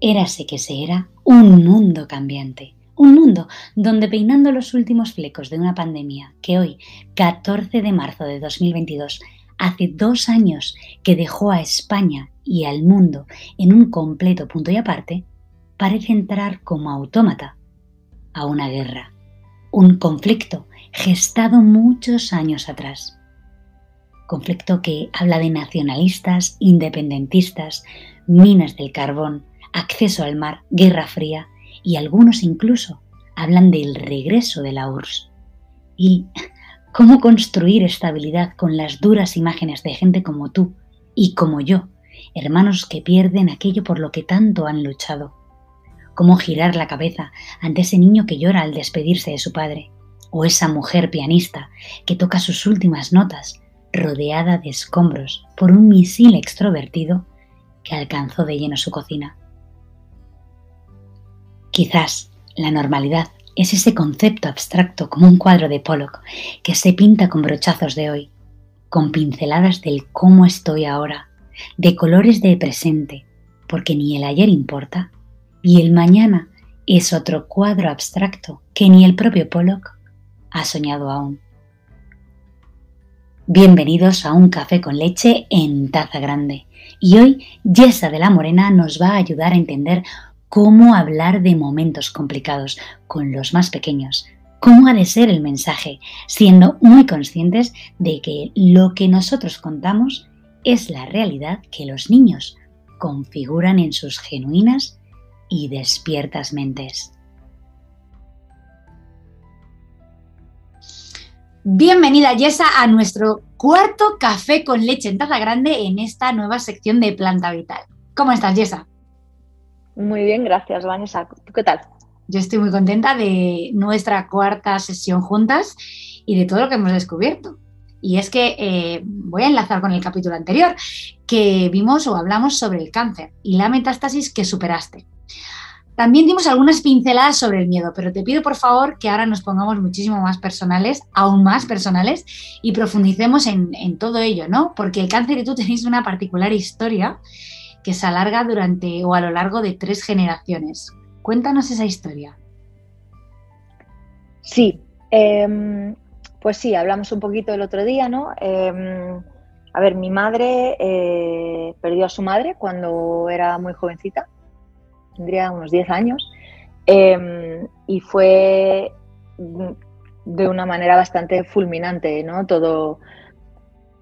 Érase que se era un mundo cambiante. Un mundo donde peinando los últimos flecos de una pandemia que hoy, 14 de marzo de 2022, hace dos años que dejó a España y al mundo en un completo punto y aparte, parece entrar como autómata a una guerra, un conflicto gestado muchos años atrás. Conflicto que habla de nacionalistas, independentistas, minas del carbón, acceso al mar, guerra fría y algunos incluso hablan del regreso de la URSS. Y cómo construir estabilidad con las duras imágenes de gente como tú y como yo, hermanos que pierden aquello por lo que tanto han luchado. Cómo girar la cabeza ante ese niño que llora al despedirse de su padre, o esa mujer pianista que toca sus últimas notas rodeada de escombros por un misil extrovertido que alcanzó de lleno su cocina. Quizás la normalidad es ese concepto abstracto como un cuadro de Pollock que se pinta con brochazos de hoy, con pinceladas del cómo estoy ahora, de colores de presente, porque ni el ayer importa, y el mañana es otro cuadro abstracto que ni el propio Pollock ha soñado aún. Bienvenidos a un café con leche en taza grande. Y hoy Yesa de la Morena nos va a ayudar a entender cómo hablar de momentos complicados con los más pequeños, cómo ha de ser el mensaje, siendo muy conscientes de que lo que nosotros contamos es la realidad que los niños configuran en sus genuinas y despiertas mentes. Bienvenida Yesa a nuestro cuarto café con leche en taza grande en esta nueva sección de Planta Vital. ¿Cómo estás, Yesa? Muy bien, gracias, Vanessa. ¿Tú qué tal? Yo estoy muy contenta de nuestra cuarta sesión juntas y de todo lo que hemos descubierto. Y es que eh, voy a enlazar con el capítulo anterior, que vimos o hablamos sobre el cáncer y la metástasis que superaste. También dimos algunas pinceladas sobre el miedo, pero te pido por favor que ahora nos pongamos muchísimo más personales, aún más personales, y profundicemos en, todo ello, ¿no? Porque el cáncer y tú tenéis una particular historia que se alarga durante o a lo largo de tres generaciones. Cuéntanos esa historia. Sí, em, pues sí, hablamos un poquito el otro día, ¿no? Em, a ver, mi madre eh, perdió a su madre cuando era muy jovencita, tendría unos 10 años, em, y fue de una manera bastante fulminante, ¿no? Todo,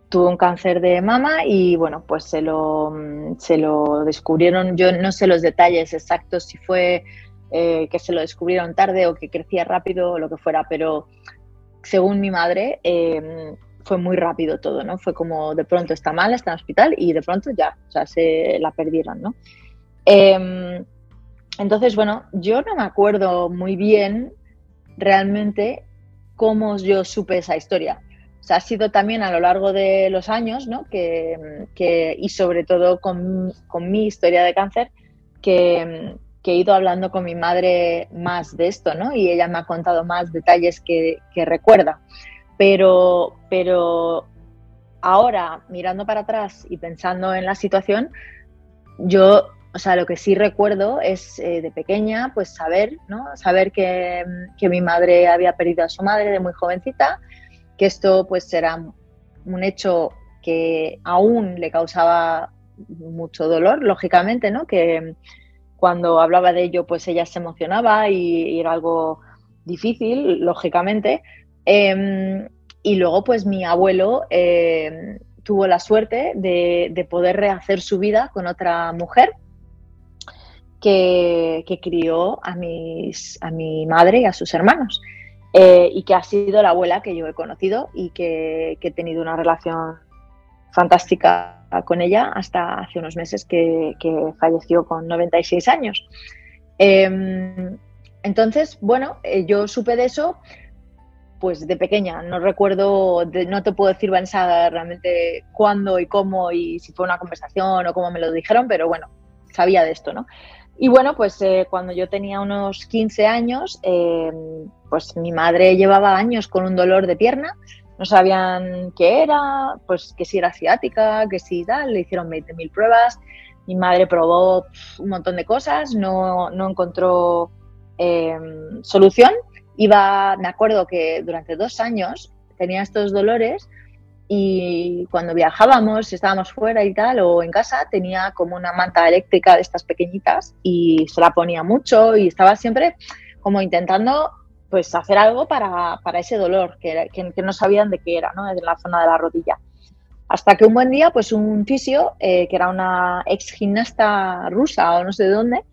tuvo un cáncer de mama y bueno, pues se lo, se lo descubrieron, yo no sé los detalles exactos si fue eh, que se lo descubrieron tarde o que crecía rápido o lo que fuera, pero según mi madre em, fue muy rápido todo, ¿no? Fue como de pronto está mal, está en el hospital y de pronto ya, o sea, se la perdieron, ¿no? Em, entonces, bueno, yo no me acuerdo muy bien realmente cómo yo supe esa historia ha sido también a lo largo de los años, ¿no? que, y sobre todo con, mi historia de cáncer, que, he ido hablando con mi madre más de esto, ¿no? Y ella me ha contado más detalles que, recuerda. Pero, pero ahora, mirando para atrás y pensando en la situación, yo, o sea, lo que sí recuerdo es eh, de pequeña, pues saber, ¿no? Saber que, que mi madre había perdido a su madre de muy jovencita, que esto pues era un hecho que aún le causaba mucho dolor, lógicamente, ¿no? Que cuando hablaba de ello, pues ella se emocionaba y, era algo difícil, lógicamente. Em, y luego, pues mi abuelo em, tuvo la suerte de, poder rehacer su vida con otra mujer que, crió a, a mi madre y a sus hermanos. Eh, y que ha sido la abuela que yo he conocido y que, he tenido una relación fantástica con ella hasta hace unos meses que, falleció con 96 años. Em, entonces, bueno, eh, yo supe de eso pues de pequeña, no recuerdo, no te puedo decir, Vanessa, realmente cuándo y cómo y si fue una conversación o cómo me lo dijeron, pero bueno, sabía de esto, ¿no? Y bueno, pues eh, cuando yo tenía unos 15 años, eh, pues mi madre llevaba años con un dolor de pierna no sabían qué era, pues que si era asiática, que si tal, le hicieron 20.000 pruebas, mi madre probó un montón de cosas, no, no encontró em, solución. Iba, me acuerdo que durante dos años tenía estos dolores y cuando viajábamos, estábamos fuera y tal, o en casa, tenía como una manta eléctrica de estas pequeñitas y se la ponía mucho y estaba siempre como intentando pues hacer algo para, para ese dolor que, que, no sabían de qué era, ¿no? En la zona de la rodilla. Hasta que un buen día, pues un fisio, eh, que era una ex gimnasta rusa o no sé de dónde,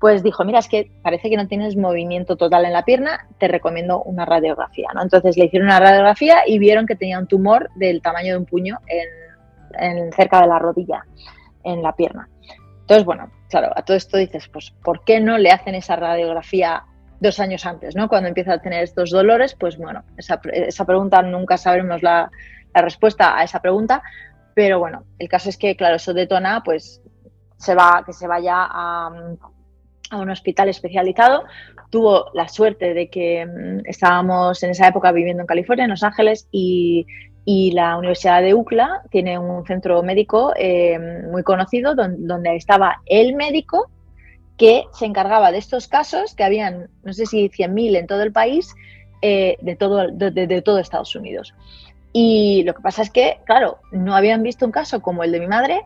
pues dijo, mira, es que parece que no tienes movimiento total en la pierna, te recomiendo una radiografía, ¿no? Entonces le hicieron una radiografía y vieron que tenía un tumor del tamaño de un puño en, cerca de la rodilla, en la pierna. Entonces, bueno, claro, a todo esto dices, pues, ¿por qué no le hacen esa radiografía dos años antes, ¿no? Cuando empieza a tener estos dolores, pues bueno, esa, pregunta nunca sabremos la, la, respuesta a esa pregunta, pero bueno, el caso es que, claro, eso detona, pues, se va, que se vaya a a un hospital especializado. Tuvo la suerte de que mm, estábamos en esa época viviendo en California, en Los Ángeles, y, la Universidad de UCLA tiene un centro médico eh, muy conocido donde, estaba el médico que se encargaba de estos casos, que habían, no sé si 100.000 en todo el país, eh, de, todo, de todo Estados Unidos. Y lo que pasa es que, claro, no habían visto un caso como el de mi madre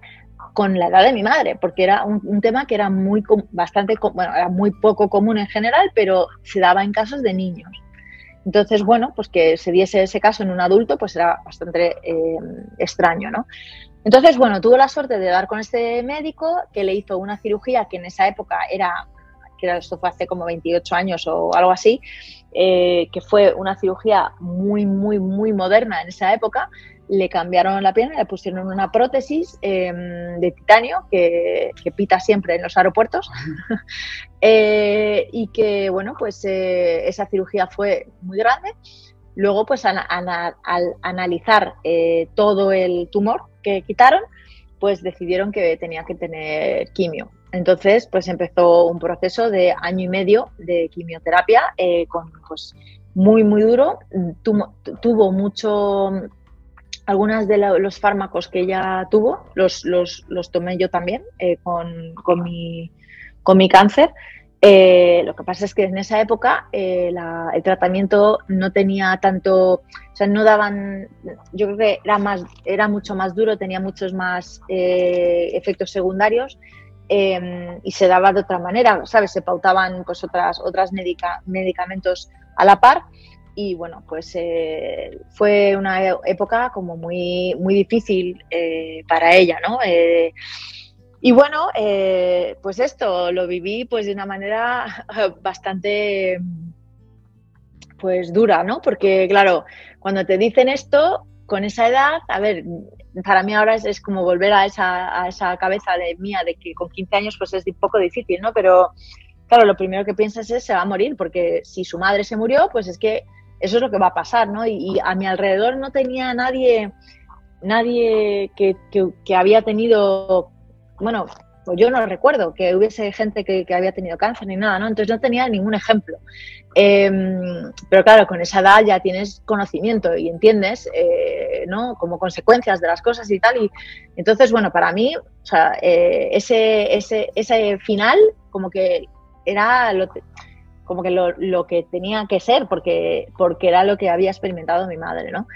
con la edad de mi madre, porque era un, tema que era muy bastante, bueno, era muy poco común en general, pero se daba en casos de niños. Entonces, bueno, pues que se diese ese caso en un adulto, pues era bastante eh, extraño, ¿no? Entonces, bueno, tuvo la suerte de dar con este médico que le hizo una cirugía que en esa época era, que esto fue hace como 28 años o algo así, eh, que fue una cirugía muy, muy, muy moderna en esa época, le cambiaron la pierna, le pusieron una prótesis em, de titanio que, pita siempre en los aeropuertos eh, y que, bueno, pues eh, esa cirugía fue muy grande. Luego, pues al analizar todo el tumor que quitaron, pues decidieron que tenía que tener quimio. Entonces, pues empezó un proceso de año y medio de quimioterapia con, pues, muy, muy duro. tuvo mucho algunas de los fármacos que ella tuvo los, los, tomé yo también eh, con, con, mi, con, mi, cáncer. Eh, lo que pasa es que en esa época eh, el tratamiento no tenía tanto, o sea, no daban, yo creo que era, más, era mucho más duro, tenía muchos más efectos secundarios em, y se daba de otra manera, ¿sabes? Se pautaban pues otras, otras medicamentos a la par y bueno, pues eh, fue una época como muy, muy difícil eh, para ella, ¿no? Eh, y bueno, pues esto lo viví pues de una manera bastante pues dura, ¿no? Porque claro, cuando te dicen esto, con esa edad, a ver, para mí ahora es, como volver a esa, a esa cabeza de mía de que con 15 años pues es un poco difícil, ¿no? Pero claro, lo primero que piensas es se va a morir, porque si su madre se murió, pues es que eso es lo que va a pasar, ¿no? Y, a mi alrededor no tenía nadie, nadie que, había tenido, bueno, pues yo no recuerdo que hubiese gente que, había tenido cáncer ni nada, ¿no? Entonces no tenía ningún ejemplo. Em, pero claro, con esa edad ya tienes conocimiento y entiendes, eh, ¿no? Como consecuencias de las cosas y tal. Y entonces, bueno, para mí, o sea, eh, ese, ese, ese final como que era lo, como que lo, que tenía que ser, porque, porque era lo que había experimentado mi madre, ¿no?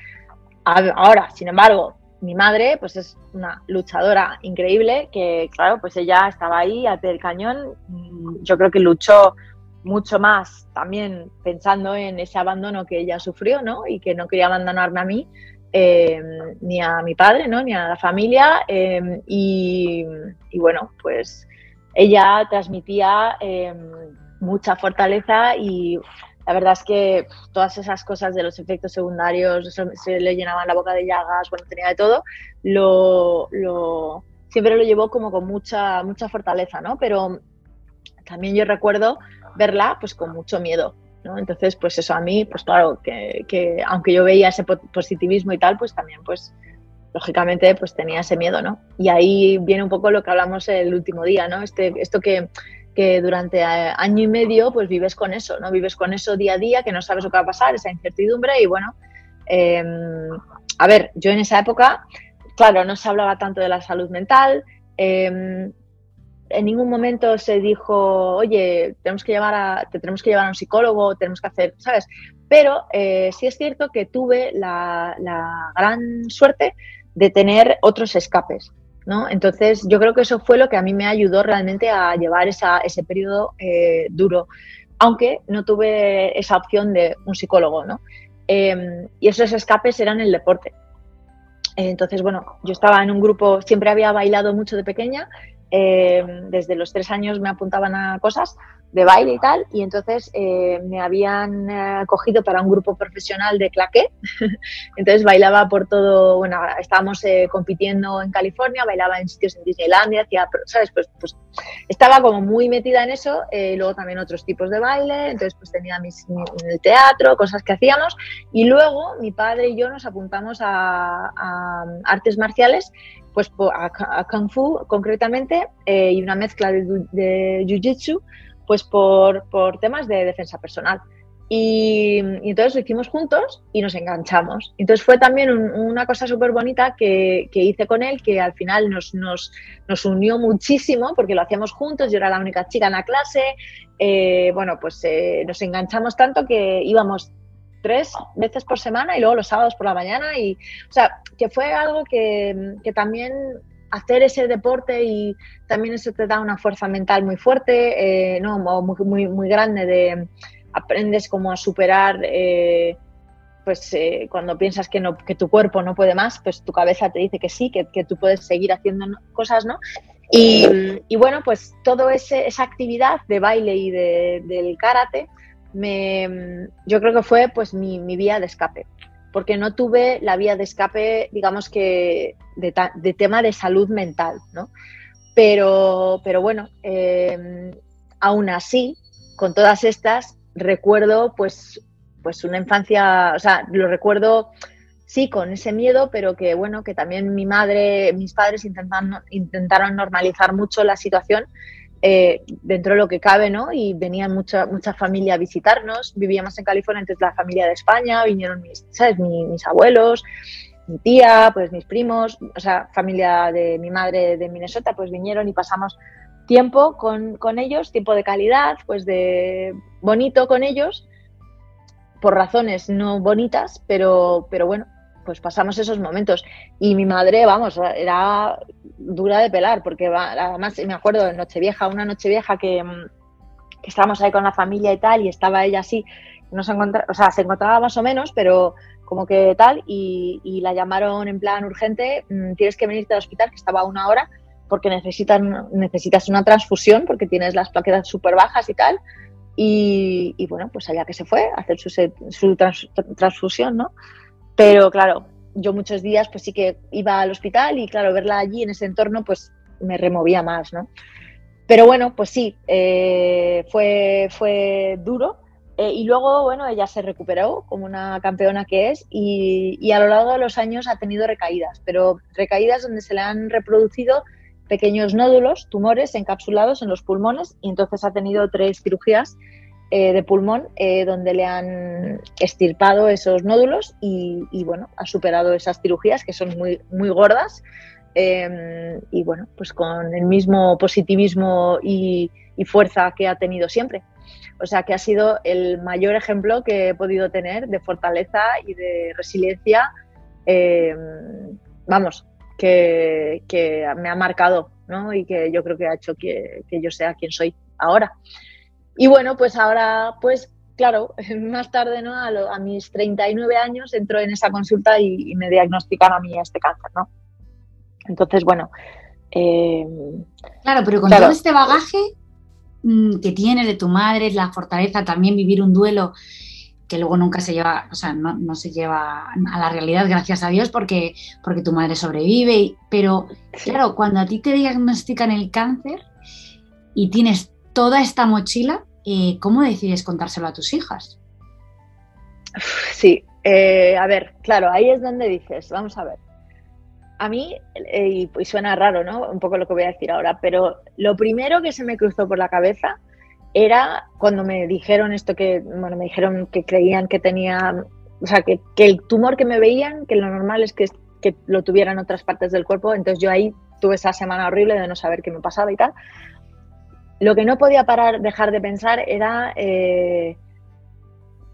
Ahora, sin embargo, mi madre, pues es una luchadora increíble, que claro, pues ella estaba ahí al pie cañón, yo creo que luchó mucho más también pensando en ese abandono que ella sufrió, ¿no? Y que no quería abandonarme a mí, eh, ni a mi padre, ¿no? Ni a la familia. Eh, y, bueno, pues ella transmitía eh, mucha fortaleza y la verdad es que todas esas cosas de los efectos secundarios, se le llenaban la boca de llagas, bueno, tenía de todo, lo, lo, siempre lo llevó como con mucha, mucha fortaleza, ¿no? Pero también yo recuerdo verla pues con mucho miedo, ¿no? Entonces, pues eso a mí, pues claro, que, que aunque yo veía ese positivismo y tal, pues también pues lógicamente pues tenía ese miedo, ¿no? Y ahí viene un poco lo que hablamos el último día, ¿no? Este, esto que que durante eh, año y medio pues vives con eso, ¿no? Vives con eso día a día, que no sabes lo que va a pasar, esa incertidumbre y bueno, Em, a ver, yo en esa época, claro, no se hablaba tanto de la salud mental. Em, en ningún momento se dijo, oye, tenemos que llevar a, te tenemos que llevar a un psicólogo, tenemos que hacer, ¿sabes? Pero eh, sí es cierto que tuve la, gran suerte de tener otros escapes. ¿No? Entonces, yo creo que eso fue lo que a mí me ayudó realmente a llevar ese periodo eh, duro, aunque no tuve esa opción de un psicólogo. ¿no? Em, y esos escapes eran el deporte. Entonces, bueno, yo estaba en un grupo, siempre había bailado mucho de pequeña, em, desde los tres años me apuntaban a cosas de baile y tal, y entonces eh, me habían eh, cogido para un grupo profesional de claqué, entonces bailaba por todo, bueno, estábamos eh, compitiendo en California, bailaba en sitios en Disneylandia, hacía, ¿sabes? Pues, pues estaba como muy metida en eso, luego también otros tipos de baile, entonces pues tenía mis, el teatro, cosas que hacíamos, y luego mi padre y yo nos apuntamos a, artes marciales pues a, Kung Fu concretamente y una mezcla de, de Jiu-Jitsu pues por, temas de defensa personal. Y, entonces lo hicimos juntos y nos enganchamos. Entonces fue también una cosa súper bonita que, hice con él, que al final nos, nos, unió muchísimo porque lo hacíamos juntos, yo era la única chica en la clase. Eh, bueno, pues eh, nos enganchamos tanto que íbamos tres veces por semana y luego los sábados por la mañana. Y, o sea, que fue algo que, que también hacer ese deporte y también eso te da una fuerza mental muy fuerte, eh, ¿no? muy, muy, muy, grande de aprendes como a superar, eh, pues eh, cuando piensas que, no, que tu cuerpo no puede más, pues tu cabeza te dice que sí, que, que tú puedes seguir haciendo cosas, ¿no? Y, y bueno, pues toda esa actividad de baile y de, del karate, me, yo creo que fue pues mi, mi vía de escape porque no tuve la vía de escape, digamos que, de, tema de salud mental, ¿no? Pero, pero bueno, em, aún así, con todas estas, recuerdo pues, pues una infancia, o sea, lo recuerdo sí con ese miedo, pero que bueno, que también mi madre, mis padres intentan, intentaron normalizar mucho la situación eh, dentro de lo que cabe, ¿no? Y venía mucha, mucha familia a visitarnos, vivíamos en California, entonces la familia de España, vinieron mis, ¿sabes? mis abuelos, mi tía, pues mis primos, o sea, familia de mi madre de Minnesota, pues vinieron y pasamos tiempo con, con ellos, tiempo de calidad, pues de bonito con ellos, por razones no bonitas, pero, pero bueno, pues pasamos esos momentos. Y mi madre, vamos, era dura de pelar, porque además me acuerdo de Nochevieja, una Nochevieja que, mm, que estábamos ahí con la familia y tal, y estaba ella así, no se o sea, se encontraba más o menos, pero como que tal, y, la llamaron en plan urgente, mm, tienes que venirte al hospital, que estaba a una hora, porque necesitan, necesitas una transfusión, porque tienes las plaquetas súper bajas y tal. Y, bueno, pues allá que se fue a hacer su, su transfusión, ¿no? Pero claro, yo muchos días pues sí que iba al hospital y claro, verla allí en ese entorno pues me removía más, ¿no? Pero bueno, pues sí, eh, fue, fue duro. Eh, y luego, bueno, ella se recuperó como una campeona que es y, y, a lo largo de los años ha tenido recaídas, pero recaídas donde se le han reproducido pequeños nódulos, tumores encapsulados en los pulmones y entonces ha tenido tres cirugías eh, de pulmón eh, donde le han extirpado esos nódulos y, bueno, ha superado esas cirugías que son muy, muy gordas em, y bueno, pues con el mismo positivismo y, fuerza que ha tenido siempre. O sea que ha sido el mayor ejemplo que he podido tener de fortaleza y de resiliencia, em, vamos, que, me ha marcado ¿no? y que yo creo que ha hecho que, que yo sea quien soy ahora. Y bueno, pues ahora, pues claro, más tarde, ¿no? A, mis 39 años entro en esa consulta y, me diagnostican a mí este cáncer, ¿no? Entonces, bueno. Eh, claro, pero con todo este bagaje mm, que tienes de tu madre, la fortaleza, también vivir un duelo que luego nunca se lleva, o sea, no, se lleva a la realidad, gracias a Dios, porque, porque tu madre sobrevive. Pero, claro, cuando a ti te diagnostican el cáncer y tienes toda esta mochila, eh, ¿cómo decides contárselo a tus hijas? Sí, eh, a ver, claro, ahí es donde dices, vamos a ver. A mí, eh, y, suena raro, ¿no? Un poco lo que voy a decir ahora, pero lo primero que se me cruzó por la cabeza era cuando me dijeron esto que, bueno, me dijeron que creían que tenía o sea, que, el tumor que me veían, que lo normal es que, que lo tuviera en otras partes del cuerpo, entonces yo ahí tuve esa semana horrible de no saber qué me pasaba y tal. Lo que no podía parar, dejar de pensar era eh,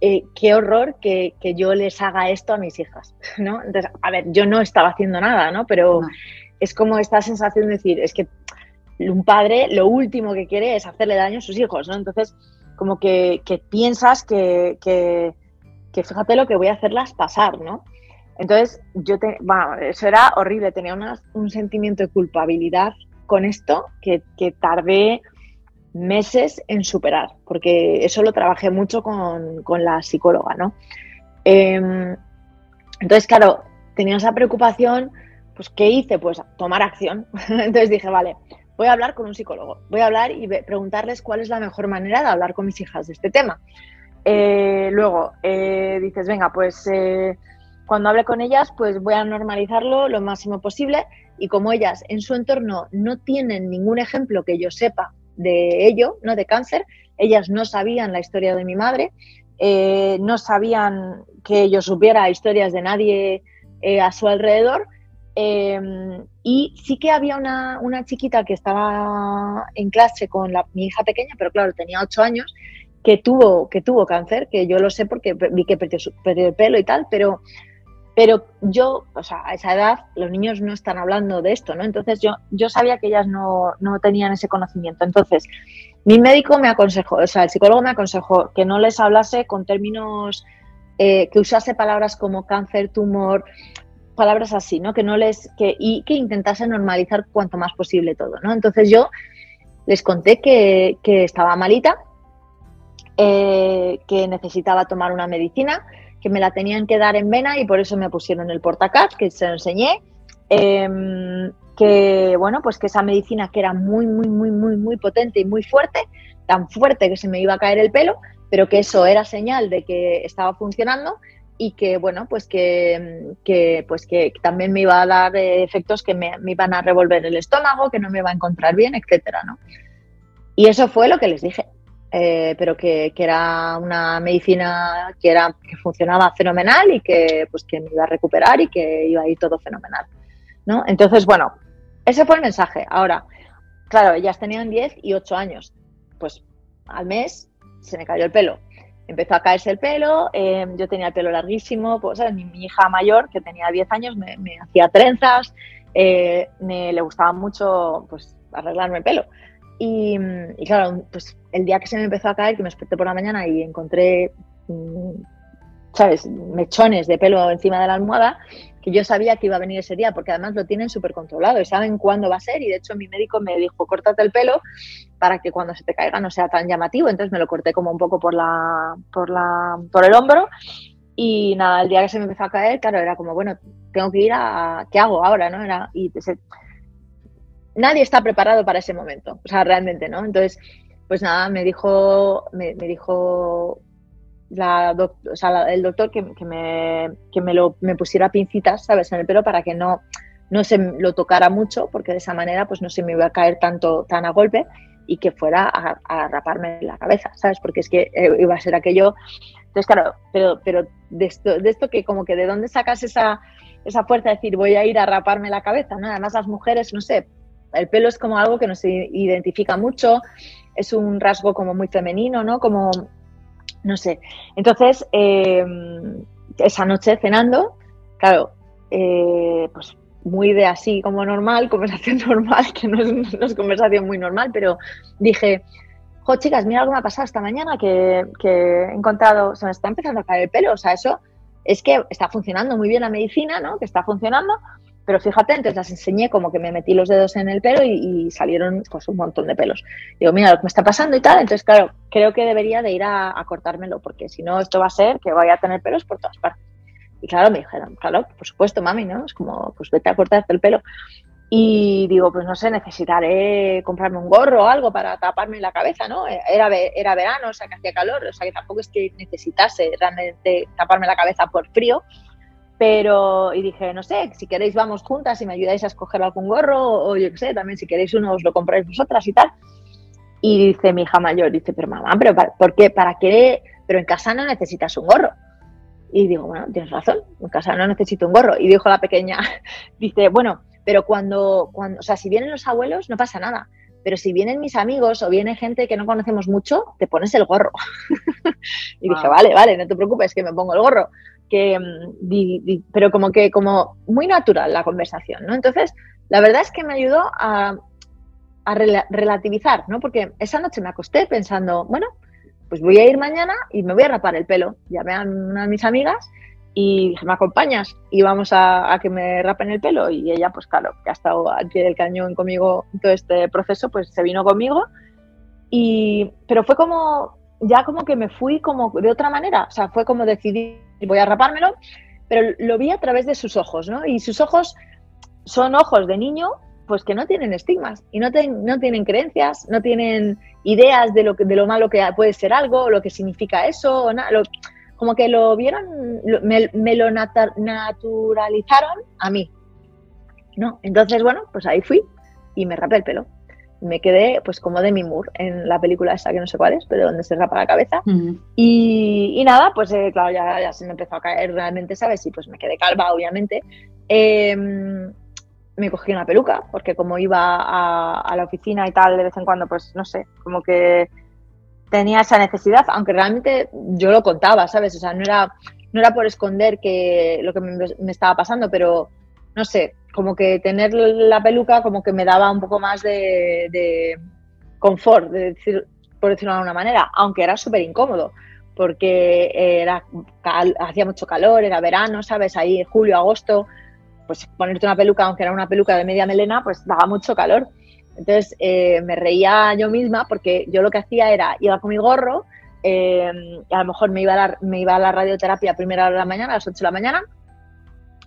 eh, qué horror que, yo les haga esto a mis hijas, ¿no? Entonces, a ver, yo no estaba haciendo nada, ¿no? Pero es como esta sensación de decir, es que un padre lo último que quiere es hacerle daño a sus hijos, ¿no? Entonces, como que, piensas que, que, fíjate lo que voy a hacerlas pasar, ¿no? Entonces, yo te, bueno, eso era horrible, tenía un sentimiento de culpabilidad con esto que, tardé meses en superar, porque eso lo trabajé mucho con, la psicóloga, ¿no? Em, entonces, claro, tenía esa preocupación, pues, ¿qué hice? Pues tomar acción. entonces dije, vale, voy a hablar con un psicólogo, voy a hablar y preguntarles cuál es la mejor manera de hablar con mis hijas de este tema. Eh, luego, eh, dices, venga, pues eh, cuando hable con ellas, pues voy a normalizarlo lo máximo posible y como ellas en su entorno no tienen ningún ejemplo que yo sepa de ello, no de cáncer, ellas no sabían la historia de mi madre, no sabían que yo supiera historias de nadie a su alrededor, Em, y sí que había una, chiquita que estaba en clase con la, mi hija pequeña, pero claro, tenía ocho años, que tuvo, que tuvo cáncer, que yo lo sé porque vi que perdió, el pelo y tal, pero, pero yo, o sea, a esa edad los niños no están hablando de esto, ¿no? Entonces yo, yo sabía que ellas no, no tenían ese conocimiento. Entonces, mi médico me aconsejó, o sea, el psicólogo me aconsejó que no les hablase con términos, eh, que usase palabras como cáncer, tumor, palabras así, ¿no? Que no les, que, y que intentase normalizar cuanto más posible todo, ¿no? Entonces yo les conté que, estaba malita, eh, que necesitaba tomar una medicina, que me la tenían que dar en vena y por eso me pusieron el portacat, que se enseñé. Em, que bueno, pues que esa medicina que era muy, muy, muy, muy, muy potente y muy fuerte, tan fuerte que se me iba a caer el pelo, pero que eso era señal de que estaba funcionando y que bueno pues que, pues que también me iba a dar eh, efectos que me, iban a revolver el estómago que no me iba a encontrar bien etcétera ¿no? y eso fue lo que les dije eh, pero que, era una medicina que era que funcionaba fenomenal y que pues que me iba a recuperar y que iba a ir todo fenomenal ¿no? entonces bueno ese fue el mensaje ahora claro ellas tenían 10 y 8 años pues al mes se me cayó el pelo empezó a caerse el pelo, em, yo tenía el pelo larguísimo, pues Mi, hija mayor, que tenía 10 años, me, hacía trenzas, eh, me le gustaba mucho pues arreglarme el pelo. Y, claro, pues el día que se me empezó a caer, que me desperté por la mañana y encontré, mm, ¿sabes?, mechones de pelo encima de la almohada, que yo sabía que iba a venir ese día, porque además lo tienen súper controlado y saben cuándo va a ser. Y de hecho mi médico me dijo, córtate el pelo para que cuando se te caiga no sea tan llamativo. Entonces me lo corté como un poco por, la, por, la, por el hombro. Y nada, el día que se me empezó a caer, claro, era como, bueno, tengo que ir a, ¿qué hago ahora? ¿no? Era, y nadie está preparado para ese momento, o sea, realmente, ¿no? Entonces, pues nada, me dijo, me, me dijo la o sea, el doctor que, me, que me, lo, me pusiera pincitas, ¿sabes?, en el pelo para que no, no se lo tocara mucho, porque de esa manera pues no se me iba a caer tanto tan a golpe y que fuera a, raparme la cabeza, ¿sabes? Porque es que eh, iba a ser aquello. Entonces, claro, pero, pero de, esto, de esto que como que de dónde sacas esa, esa fuerza de decir voy a ir a raparme la cabeza, ¿no? Además las mujeres, no sé, el pelo es como algo que nos identifica mucho, es un rasgo como muy femenino, ¿no? Como no sé. Entonces, eh, esa noche cenando, claro, eh, pues muy de así como normal, conversación normal, que no es, conversación muy normal, pero dije, jo, chicas, mira algo me ha pasado esta mañana que, que he encontrado, se me está empezando a caer el pelo, o sea, eso es que está funcionando muy bien la medicina, ¿no? Que está funcionando, pero fíjate, entonces las enseñé como que me metí los dedos en el pelo y, salieron pues un montón de pelos. Digo, mira lo que me está pasando y tal. Entonces, claro, creo que debería de ir a, cortármelo porque si no, esto va a ser que vaya a tener pelos por todas partes. Y claro, me dijeron, claro, por supuesto, mami, ¿no? Es como, pues vete a cortarte el pelo. Y digo, pues no sé, necesitaré comprarme un gorro o algo para taparme la cabeza, ¿no? Era, era verano, o sea, que hacía calor, o sea, que tampoco es que necesitase realmente taparme la cabeza por frío, pero, y dije, no sé, si queréis vamos juntas y me ayudáis a escoger algún gorro, o yo qué sé, también si queréis uno os lo compráis vosotras y tal. Y dice mi hija mayor, dice, pero mamá, pero ¿por qué? ¿Para qué? Pero en casa no necesitas un gorro. Y digo, bueno, tienes razón, en casa no necesito un gorro. Y dijo la pequeña, dice, bueno, pero cuando, cuando, o sea, si vienen los abuelos no pasa nada, pero si vienen mis amigos o viene gente que no conocemos mucho, te pones el gorro. y dije, vale, vale, no te preocupes, que me pongo el gorro. Mm, pero como que, como muy natural la conversación, ¿no? Entonces, la verdad es que me ayudó a, a relativizar, ¿no? Porque esa noche me acosté pensando, bueno, pues voy a ir mañana y me voy a rapar el pelo. Llamé a una de mis amigas y dije, ¿me acompañas? Y vamos a, que me rapen el pelo. Y ella, pues claro, que ha estado al pie del cañón conmigo todo este proceso, pues se vino conmigo. Y, pero fue como, ya como que me fui como de otra manera. O sea, fue como decidir, voy a rapármelo, pero lo vi a través de sus ojos, ¿no? Y sus ojos son ojos de niño, pues que no tienen estigmas y no, no tienen creencias, no tienen ideas de lo, de lo malo que puede ser algo, lo que significa eso, o nada como que lo vieron, me, lo naturalizaron a mí, ¿no? Entonces, bueno, pues ahí fui y me rapé el pelo. Me quedé, pues, como Demi Moore en la película esa que no sé cuál es, pero donde se rapa la cabeza. y, nada, pues, eh, claro, ya, se me empezó a caer realmente, ¿sabes? Y pues me quedé calva, obviamente. Em, me cogí una peluca, porque como iba a, a, la oficina y tal, de vez en cuando, pues no sé, como que tenía esa necesidad, aunque realmente yo lo contaba, ¿sabes? O sea, no era, no era por esconder que lo que me, estaba pasando, pero no sé, como que tener la peluca como que me daba un poco más de, confort, de decir, por decirlo de alguna manera, aunque era súper incómodo, porque era, hacía mucho calor, era verano, ¿sabes? Ahí julio, agosto, pues ponerte una peluca, aunque era una peluca de media melena, pues daba mucho calor. Entonces eh, me reía yo misma porque yo lo que hacía era, iba con mi gorro, eh, a lo mejor me iba, a la, me iba a la radioterapia a primera hora de la mañana, a las 8 de la mañana,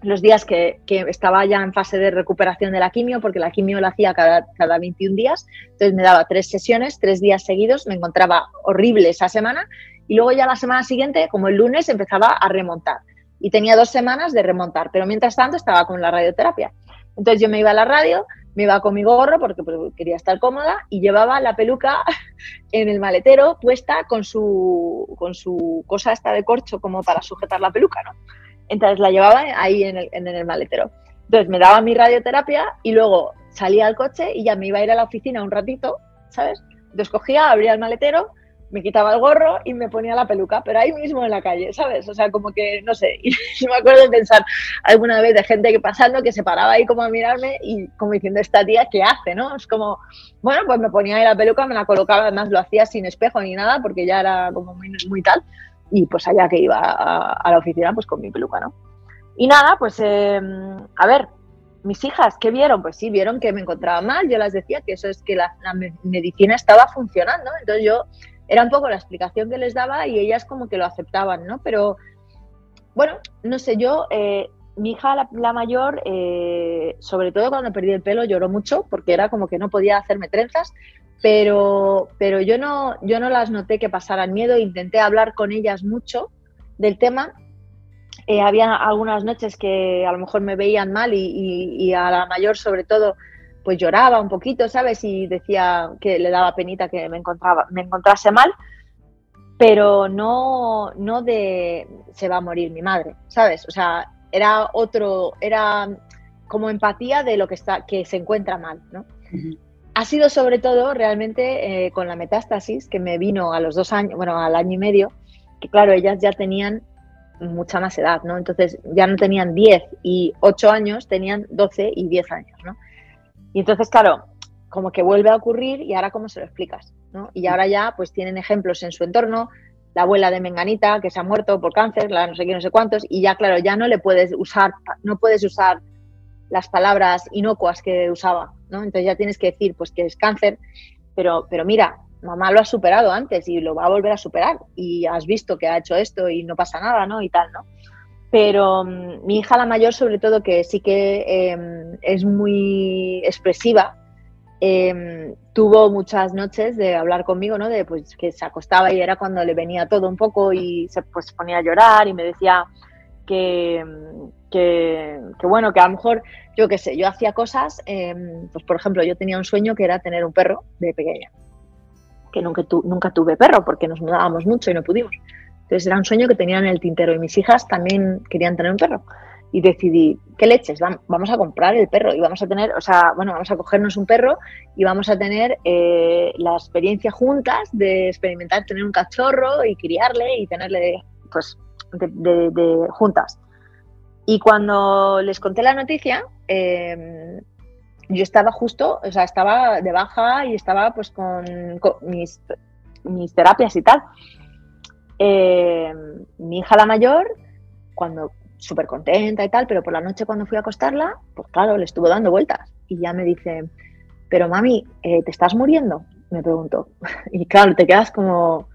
los días que, estaba ya en fase de recuperación de la quimio, porque la quimio la hacía cada, cada 21 días, entonces me daba tres sesiones, tres días seguidos, me encontraba horrible esa semana y luego ya la semana siguiente, como el lunes, empezaba a remontar. Y tenía dos semanas de remontar, pero mientras tanto estaba con la radioterapia. Entonces yo me iba a la radio, me iba con mi gorro porque quería estar cómoda y llevaba la peluca en el maletero puesta con su, con su cosa esta de corcho como para sujetar la peluca, ¿no? Entonces la llevaba ahí en el, en el maletero. Entonces me daba mi radioterapia y luego salía al coche y ya me iba a ir a la oficina un ratito, ¿sabes? Entonces cogía, abría el maletero, me quitaba el gorro y me ponía la peluca, pero ahí mismo en la calle, ¿sabes? O sea, como que, no sé, y me acuerdo de pensar alguna vez de gente que pasando que se paraba ahí como a mirarme y como diciendo, esta tía, ¿qué hace, no? Es como, bueno, pues me ponía ahí la peluca, me la colocaba, además lo hacía sin espejo ni nada, porque ya era como muy, muy tal, y pues allá que iba a, la oficina, pues con mi peluca, ¿no? Y nada, pues, em, a ver, mis hijas, ¿qué vieron? Pues sí, vieron que me encontraba mal, yo las decía que eso es que la, la medicina estaba funcionando, entonces yo era un poco la explicación que les daba y ellas como que lo aceptaban, ¿no? Pero bueno, no sé, yo, eh, mi hija la, mayor, eh, sobre todo cuando perdí el pelo, lloró mucho porque era como que no podía hacerme trenzas, pero, pero yo, no, yo no las noté que pasaran miedo, intenté hablar con ellas mucho del tema. Eh, había algunas noches que a lo mejor me veían mal y a la mayor sobre todo pues lloraba un poquito, ¿sabes? Y decía que le daba penita que me encontraba, me encontrase mal, pero no, no de se va a morir mi madre, ¿sabes? O sea, era otro, era como empatía de lo que está, que se encuentra mal, ¿no? Ha sido sobre todo realmente eh, con la metástasis que me vino a los dos años, bueno, al año y medio, que claro, ellas ya tenían mucha más edad, ¿no? Entonces ya no tenían 10 y 8 años, tenían 12 y 10 años, ¿no? Y entonces, claro, como que vuelve a ocurrir y ahora cómo se lo explicas, ¿no? Y ahora ya pues tienen ejemplos en su entorno, la abuela de Menganita que se ha muerto por cáncer, la no sé qué, no sé cuántos, y ya claro, ya no le puedes usar, no puedes usar las palabras inocuas que usaba, ¿no? Entonces ya tienes que decir pues que es cáncer, pero, pero mira, mamá lo ha superado antes y lo va a volver a superar y has visto que ha hecho esto y no pasa nada, ¿no? Y tal, ¿no? pero mm, mi hija la mayor sobre todo, que sí que em, es muy expresiva, em, tuvo muchas noches de hablar conmigo, ¿no? De pues que se acostaba y era cuando le venía todo un poco y se pues, ponía a llorar y me decía que, que, bueno, que a lo mejor, yo qué sé, yo hacía cosas, em, pues por ejemplo, yo tenía un sueño que era tener un perro de pequeña, que nunca, nunca tuve perro porque nos mudábamos mucho y no pudimos Entonces era un sueño que tenían en el tintero y mis hijas también querían tener un perro. Y decidí, ¿qué leches? Vamos a comprar el perro y vamos a tener, o sea, bueno, vamos a cogernos un perro y vamos a tener eh, la experiencia juntas de experimentar tener un cachorro y criarle y tenerle, pues, de, juntas. Y cuando les conté la noticia, em, yo estaba justo, o sea, estaba de baja y estaba pues con, mis, terapias y tal. Em, mi hija la mayor, cuando súper contenta y tal, pero por la noche cuando fui a acostarla, pues claro, le estuvo dando vueltas y ya me dice, pero mami, eh, ¿te estás muriendo? Me preguntó. Y claro, te quedas como...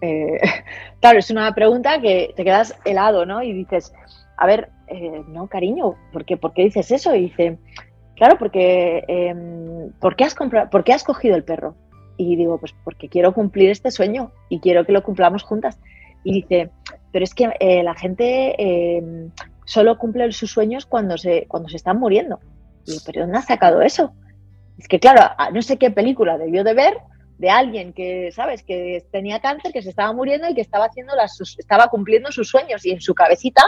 Eh, claro, es una pregunta que te quedas helado, ¿no? Y dices, a ver, eh, no, cariño, ¿por qué, ¿por qué dices eso? Y dice, claro, porque, em, ¿por, qué has comprado, ¿por qué has cogido el perro? Y digo, pues porque quiero cumplir este sueño y quiero que lo cumplamos juntas. Y dice, pero es que eh, la gente em, solo cumple sus sueños cuando se, cuando se están muriendo. Y digo, ¿pero dónde has sacado eso? Es que claro, no sé qué película debió de ver de alguien que, ¿sabes?, que tenía cáncer, que se estaba muriendo y que estaba haciendo las, estaba cumpliendo sus sueños y en su cabecita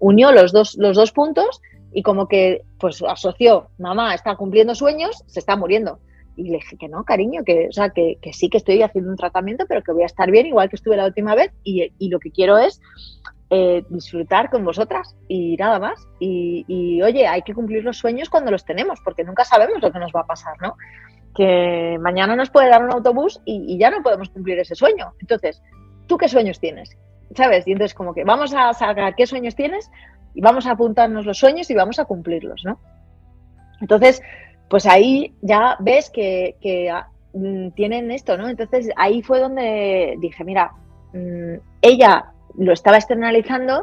unió los dos, los dos puntos y como que pues asoció, mamá está cumpliendo sueños, se está muriendo. Y le dije que no, cariño, que, o sea, que, sí que estoy haciendo un tratamiento, pero que voy a estar bien igual que estuve la última vez y, lo que quiero es eh, disfrutar con vosotras y nada más. Y, oye, hay que cumplir los sueños cuando los tenemos, porque nunca sabemos lo que nos va a pasar, ¿no? Que mañana nos puede dar un autobús y, ya no podemos cumplir ese sueño. Entonces, ¿tú qué sueños tienes? ¿Sabes? Y entonces como que vamos a sacar qué sueños tienes y vamos a apuntarnos los sueños y vamos a cumplirlos, ¿no? Entonces, pues ahí ya ves que, ah, mm, tienen esto, ¿no? Entonces ahí fue donde dije, mira, mm, ella lo estaba externalizando,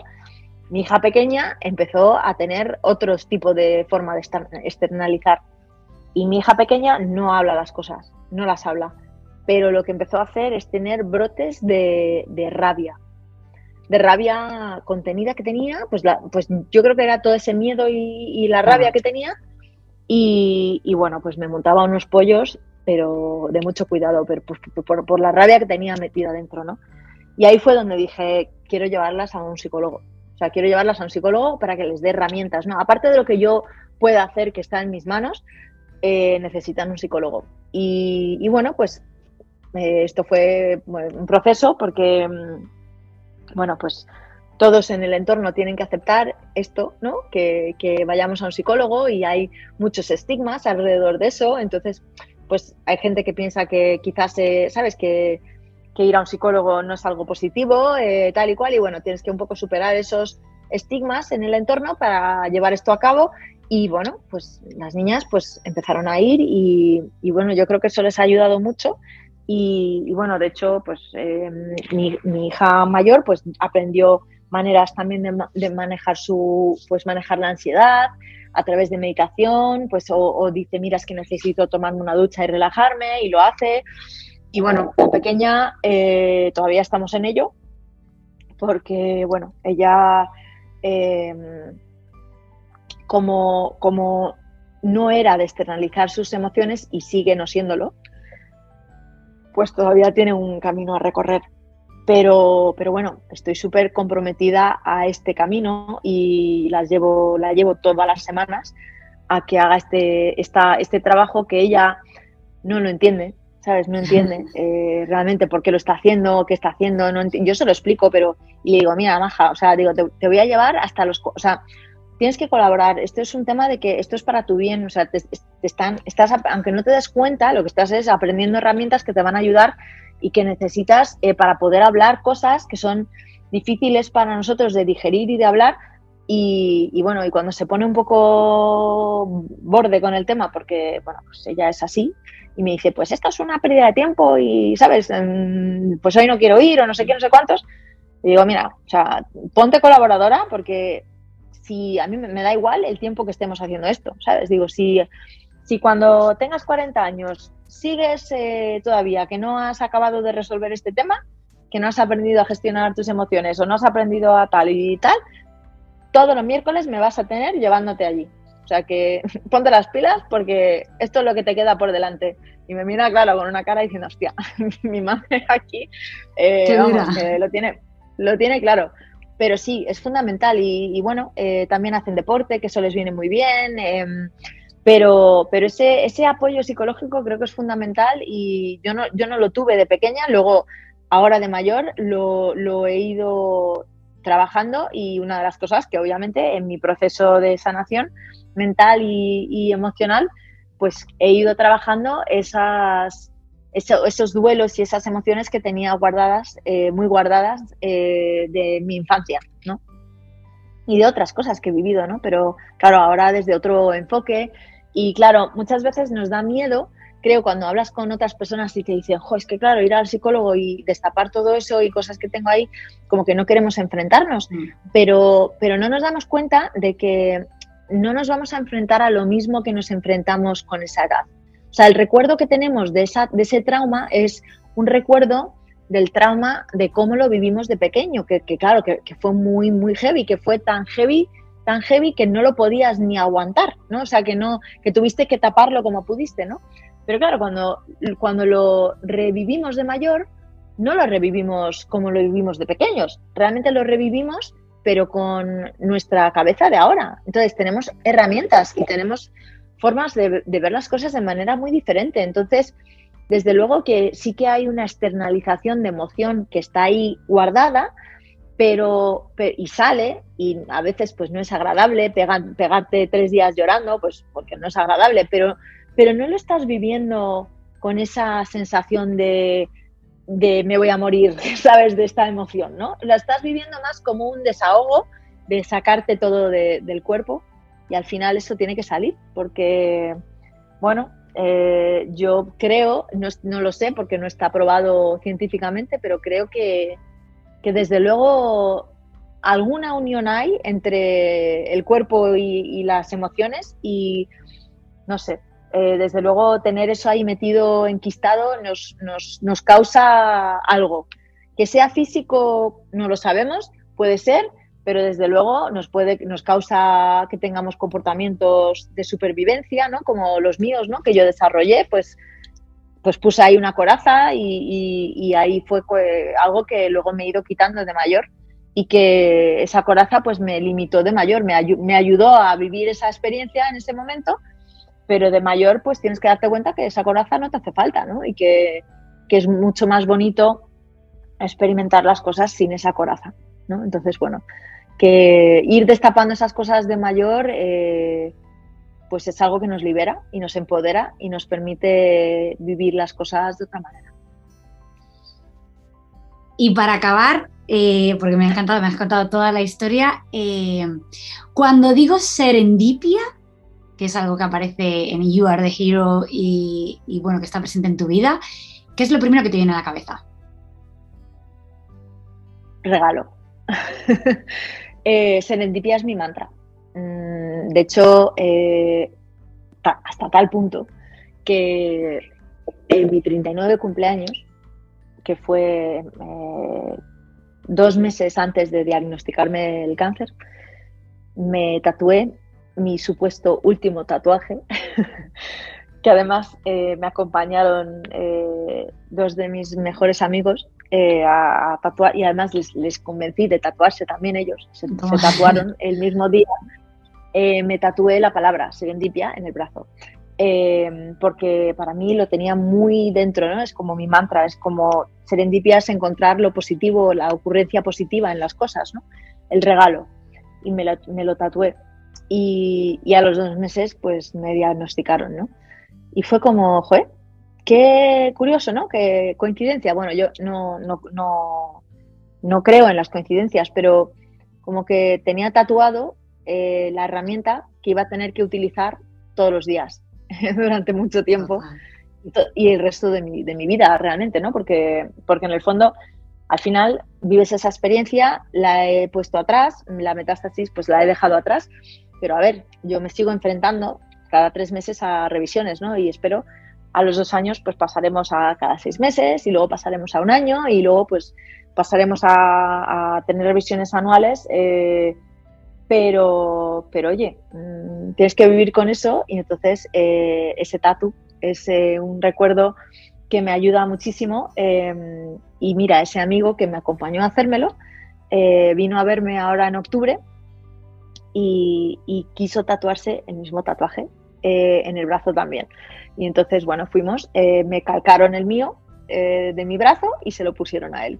mi hija pequeña empezó a tener otros tipos de forma de externalizar. Y mi hija pequeña no habla las cosas, no las habla. Pero lo que empezó a hacer es tener brotes de, rabia. De rabia contenida que tenía, pues, pues yo creo que era todo ese miedo y la rabia que tenía, y, bueno, pues me montaba unos pollos, pero de mucho cuidado, pero por, la rabia que tenía metida dentro, ¿no? Y ahí fue donde dije, quiero llevarlas a un psicólogo. O sea, quiero llevarlas a un psicólogo para que les dé herramientas, ¿no? Aparte de lo que yo pueda hacer que está en mis manos, eh, necesitan un psicólogo. Y, bueno, pues eh, esto fue un proceso porque, mm, bueno, pues todos en el entorno tienen que aceptar esto, ¿no? Que, vayamos a un psicólogo y hay muchos estigmas alrededor de eso. Entonces, pues hay gente que piensa que quizás, eh, ¿sabes? Que, ir a un psicólogo no es algo positivo, eh, tal y cual. Y bueno, tienes que un poco superar esos estigmas en el entorno para llevar esto a cabo. Y bueno, pues las niñas pues empezaron a ir y, bueno, yo creo que eso les ha ayudado mucho. Y, bueno, de hecho, pues eh, mi, hija mayor pues aprendió maneras también de, manejar su, pues manejar la ansiedad a través de meditación, pues o, dice, mira, es que necesito tomarme una ducha y relajarme, y lo hace. Y bueno, la pequeña eh, todavía estamos en ello, porque bueno, ella em, como, como no era de externalizar sus emociones y sigue no siéndolo, pues todavía tiene un camino a recorrer. Pero, pero bueno, estoy súper comprometida a este camino y las llevo, la llevo todas las semanas a que haga este, esta, este trabajo que ella no lo entiende, ¿sabes? No entiende eh, realmente por qué lo está haciendo, qué está haciendo. No yo se lo explico, pero y le digo, mira, Maja, o sea, digo, te, voy a llevar hasta los... O sea, tienes que colaborar. Esto es un tema de que esto es para tu bien. O sea, te, están, estás, aunque no te des cuenta, lo que estás es aprendiendo herramientas que te van a ayudar y que necesitas eh, para poder hablar cosas que son difíciles para nosotros de digerir y de hablar. Y, bueno, y cuando se pone un poco borde con el tema, porque bueno, pues ella es así, y me dice, pues esto es una pérdida de tiempo y, ¿sabes? Mm, pues hoy no quiero ir o no sé qué, no sé cuántos. Y digo, mira, o sea, ponte colaboradora porque si a mí me da igual el tiempo que estemos haciendo esto, ¿sabes? Digo, si, si cuando tengas 40 años sigues eh, todavía que no has acabado de resolver este tema, que no has aprendido a gestionar tus emociones o no has aprendido a tal y tal, todos los miércoles me vas a tener llevándote allí. O sea que ponte las pilas porque esto es lo que te queda por delante. Y me mira, claro, con una cara diciendo, hostia, mi madre aquí, eh, vamos, que lo tiene. lo tiene claro. Pero sí, es fundamental y, bueno, eh, también hacen deporte, que eso les viene muy bien. Em, pero, pero ese, ese apoyo psicológico creo que es fundamental y yo no, yo no lo tuve de pequeña, luego ahora de mayor lo, lo he ido trabajando y una de las cosas que obviamente en mi proceso de sanación mental y, emocional, pues he ido trabajando esas, esos duelos y esas emociones que tenía guardadas, eh, muy guardadas eh, de mi infancia, ¿no? Y de otras cosas que he vivido, ¿no? Pero claro, ahora desde otro enfoque y claro, muchas veces nos da miedo creo, cuando hablas con otras personas y te dicen, jo, es que claro, ir al psicólogo y destapar todo eso y cosas que tengo ahí, como que no queremos enfrentarnos, mm. pero, pero no nos damos cuenta de que no nos vamos a enfrentar a lo mismo que nos enfrentamos con esa edad. O sea, el recuerdo que tenemos de, esa, de ese trauma es un recuerdo del trauma de cómo lo vivimos de pequeño, que, claro, que, que, fue muy, muy heavy, que fue tan heavy, tan heavy que no lo podías ni aguantar, ¿no? O sea, que no, que tuviste que taparlo como pudiste, ¿no? Pero claro, cuando, cuando lo revivimos de mayor, no lo revivimos como lo vivimos de pequeños, realmente lo revivimos pero con nuestra cabeza de ahora. Entonces tenemos herramientas y tenemos formas de, ver las cosas de manera muy diferente. Entonces, desde luego que sí que hay una externalización de emoción que está ahí guardada, pero, y sale y a veces pues no es agradable pegarte tres días llorando, pues porque no es agradable, pero pero no lo estás viviendo con esa sensación de, me voy a morir, ¿sabes? De esta emoción, ¿no? La estás viviendo más como un desahogo de sacarte todo del cuerpo y al final eso tiene que salir porque, bueno, eh, yo creo, no, lo sé porque no está probado científicamente, pero creo que, desde luego alguna unión hay entre el cuerpo y las emociones y, no sé, eh, desde luego tener eso ahí metido, enquistado, nos, nos, nos, causa algo. Que sea físico no lo sabemos, puede ser, pero desde luego nos, puede, nos causa que tengamos comportamientos de supervivencia, ¿no? como los míos, ¿no? que yo desarrollé, pues, pues puse ahí una coraza y, y, ahí fue algo que luego me he ido quitando de mayor y que esa coraza pues me limitó de mayor, me, me ayudó a vivir esa experiencia en ese momento pero de mayor pues tienes que darte cuenta que esa coraza no te hace falta, ¿no? Y que, es mucho más bonito experimentar las cosas sin esa coraza, ¿no? Entonces, bueno, que ir destapando esas cosas de mayor, eh, pues es algo que nos libera y nos empodera y nos permite vivir las cosas de otra manera. Y para acabar, eh, porque me ha encantado, me has contado toda la historia, eh, cuando digo serendipia, que es algo que aparece en You Are the Hero y, bueno, que está presente en tu vida, ¿qué es lo primero que te viene a la cabeza? Regalo. eh, serendipia es mi mantra. Mm, de hecho, eh, hasta tal punto que en mi 39 cumpleaños, que fue eh, dos meses antes de diagnosticarme el cáncer, me tatué mi supuesto último tatuaje, que además eh, me acompañaron dos de mis mejores amigos eh, a, tatuar y además les, convencí de tatuarse también ellos, se, tatuaron el mismo día. me tatué la palabra serendipia en el brazo. porque para mí lo tenía muy dentro, ¿no? Es como mi mantra, es como serendipia es encontrar lo positivo, la ocurrencia positiva en las cosas, ¿no? El regalo. Y me lo, me lo tatué y, a los dos meses pues me diagnosticaron, ¿no? Y fue como, joder, qué curioso, ¿no? Qué coincidencia. Bueno, yo no, no, no, no creo en las coincidencias, pero como que tenía tatuado eh, la herramienta que iba a tener que utilizar todos los días durante mucho tiempo y el resto de mi, de mi vida realmente, ¿no? Porque, porque en el fondo al final vives esa experiencia, la he puesto atrás, la metástasis pues la he dejado atrás, pero a ver, yo me sigo enfrentando cada tres meses a revisiones, ¿no? Y espero a los dos años pues pasaremos a cada seis meses y luego pasaremos a un año y luego pues pasaremos a, tener revisiones anuales. Eh, pero, pero oye, mm, tienes que vivir con eso y entonces eh, ese tatu es eh, un recuerdo que me ayuda muchísimo. Em, y mira, ese amigo que me acompañó a hacérmelo, eh, vino a verme ahora en octubre y, quiso tatuarse el mismo tatuaje eh, en el brazo también. Y entonces, bueno, fuimos, eh, me calcaron el mío de mi brazo y se lo pusieron a él.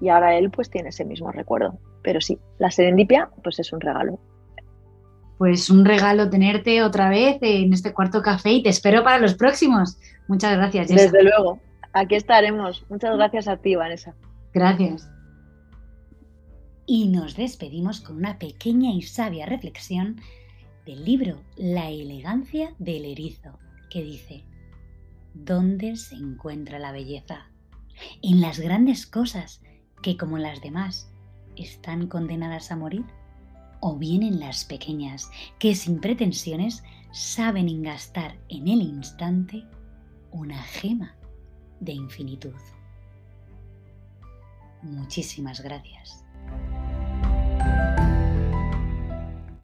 Y ahora él pues tiene ese mismo recuerdo. Pero sí, la serendipia pues es un regalo. Pues un regalo tenerte otra vez en este cuarto café y te espero para los próximos. Muchas gracias. Desde luego, aquí estaremos. Muchas gracias a ti, Vanessa. Gracias. Y nos despedimos con una pequeña y sabia reflexión del libro La elegancia del erizo, que dice, ¿dónde se encuentra la belleza? En las grandes cosas que como las demás están condenadas a morir, o bien en las pequeñas que sin pretensiones saben engastar en el instante una gema de infinitud. Muchísimas gracias.